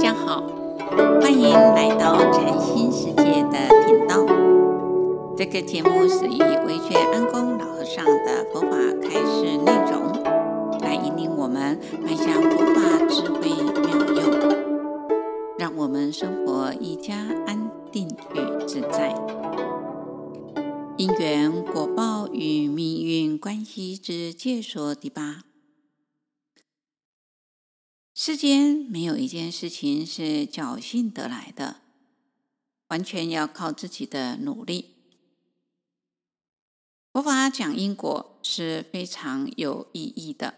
家好，欢迎来到禅心世界的频道。这个节目是以维权安公老和尚的佛法开示内容，来引领我们迈向佛法智慧妙用，让我们生活愈加安定与自在。因缘果报与命运关系之界说第八。世间没有一件事情是侥幸得来的，完全要靠自己的努力。佛法讲因果是非常有意义的。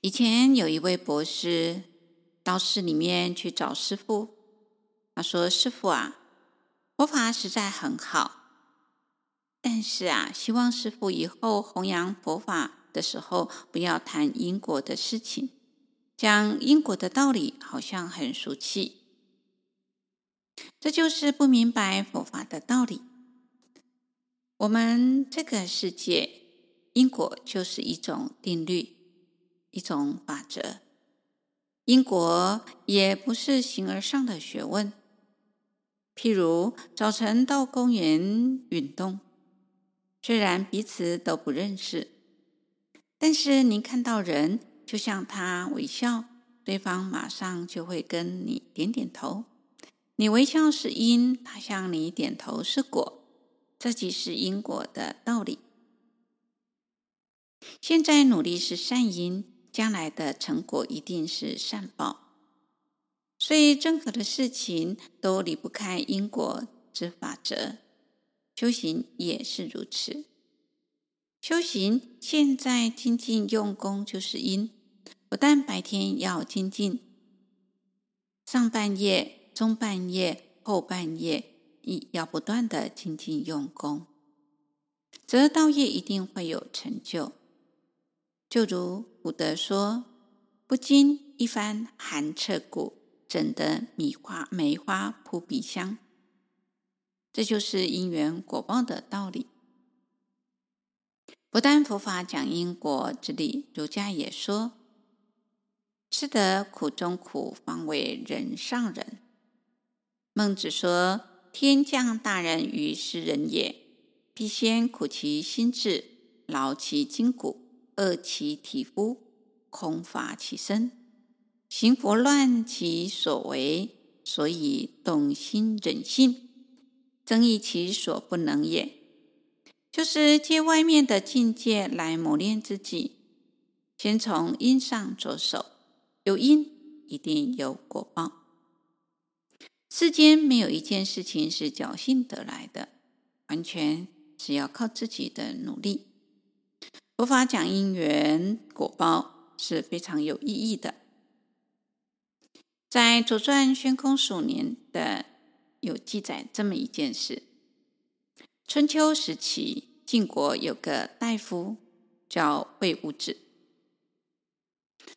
以前有一位博士到寺里面去找师父，他说：“师父啊，佛法实在很好，但是啊，希望师父以后弘扬佛法。”的时候，不要谈因果的事情，讲因果的道理好像很俗气。这就是不明白佛法的道理。我们这个世界，因果就是一种定律，一种法则。因果也不是形而上的学问。譬如早晨到公园运动，虽然彼此都不认识。但是您看到人，就向他微笑，对方马上就会跟你点点头。你微笑是因，他向你点头是果，这即是因果的道理。现在努力是善因，将来的成果一定是善报。所以任何的事情都离不开因果之法则，修行也是如此。修行现在精进用功就是因，不但白天要精进，上半夜、中半夜、后半夜亦要不断的精进用功，则道业一定会有成就。就如古德说：“不经一番寒彻骨，怎得米花梅花扑鼻香？”这就是因缘果报的道理。不但佛法讲因果之理，儒家也说：“吃得苦中苦，方为人上人。”孟子说：“天降大任于斯人也，必先苦其心志，劳其筋骨，饿其体肤，空乏其身，行拂乱其所为，所以动心忍性，增益其所不能也。”就是借外面的境界来磨练自己，先从因上着手，有因一定有果报。世间没有一件事情是侥幸得来的，完全是要靠自己的努力。佛法讲因缘果报是非常有意义的。在《左传》宣空鼠年的有记载这么一件事：春秋时期。晋国有个大夫叫魏武子，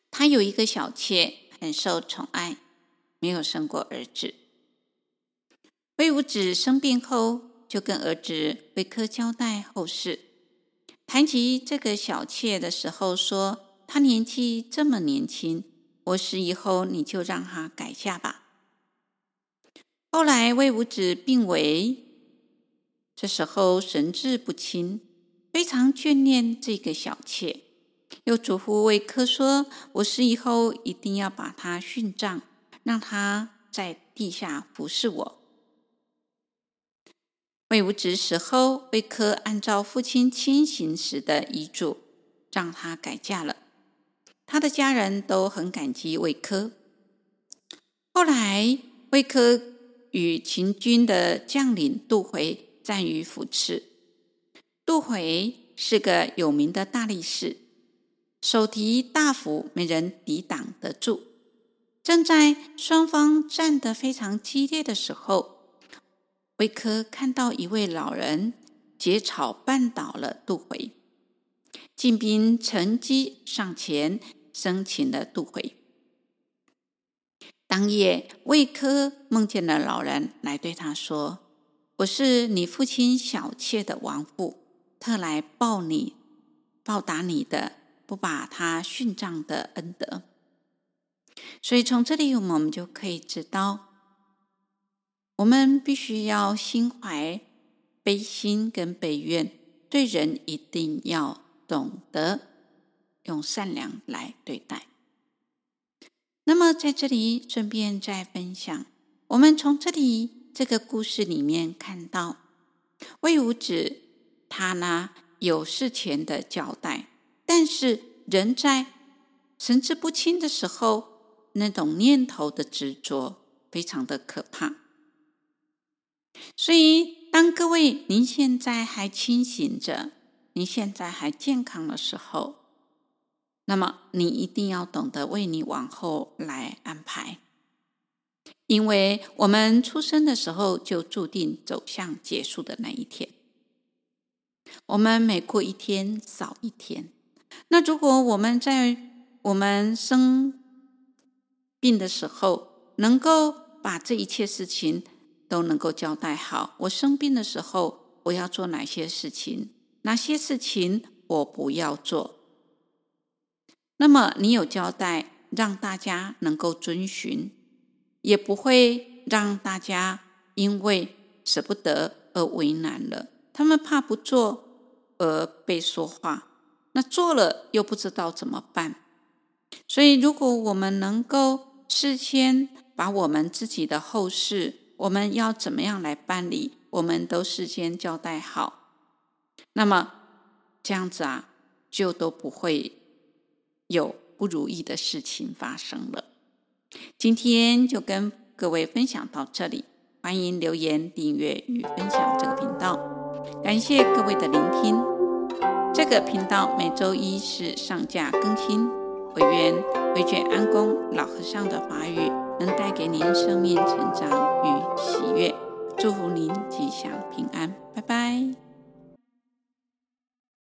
他有一个小妾，很受宠爱，没有生过儿子。魏武子生病后，就跟儿子魏科交代后事。谈及这个小妾的时候，说：“她年纪这么年轻，我死以后，你就让她改嫁吧。”后来魏武子病危。这时候神志不清，非常眷恋这个小妾，又嘱咐魏科说：“我死以后一定要把她殉葬，让她在地下服侍我。”魏武子死后，魏科按照父亲清醒时的遗嘱，让她改嫁了。他的家人都很感激魏科。后来，魏科与秦军的将领杜回。战于涪池，杜回是个有名的大力士，手提大斧，没人抵挡得住。正在双方战得非常激烈的时候，魏科看到一位老人结草绊倒了杜回，晋兵乘机上前生擒了杜回。当夜，魏科梦见了老人，来对他说。我是你父亲小妾的亡父，特来报你报答你的不把他殉葬的恩德。所以从这里我们就可以知道，我们必须要心怀悲心跟悲愿，对人一定要懂得用善良来对待。那么在这里顺便再分享，我们从这里这个故事里面看到，魏武子他呢有事前的交代，但是人在神志不清的时候，那种念头的执着非常的可怕。所以，当各位您现在还清醒着，您现在还健康的时候，那么你一定要懂得为你往后来安排，因为我们出生的时候就注定走向结束的那一天。我们每过一天少一天。那如果我们在我们生病的时候，能够把这一切事情，都能够交代好。我生病的时候，我要做哪些事情？哪些事情我不要做？那么你有交代，让大家能够遵循，也不会让大家因为舍不得而为难了。他们怕不做而被说话，那做了又不知道怎么办。所以，如果我们能够事先把我们自己的后事，我们要怎么样来办理？我们都事先交代好，那么这样子啊，就都不会有不如意的事情发生了。今天就跟各位分享到这里，欢迎留言、订阅与分享这个频道。感谢各位的聆听。这个频道每周一是上架更新。惟愿惟觉安公老和尚的法语。能带给您生命成长与喜悦，祝福您吉祥平安，拜拜。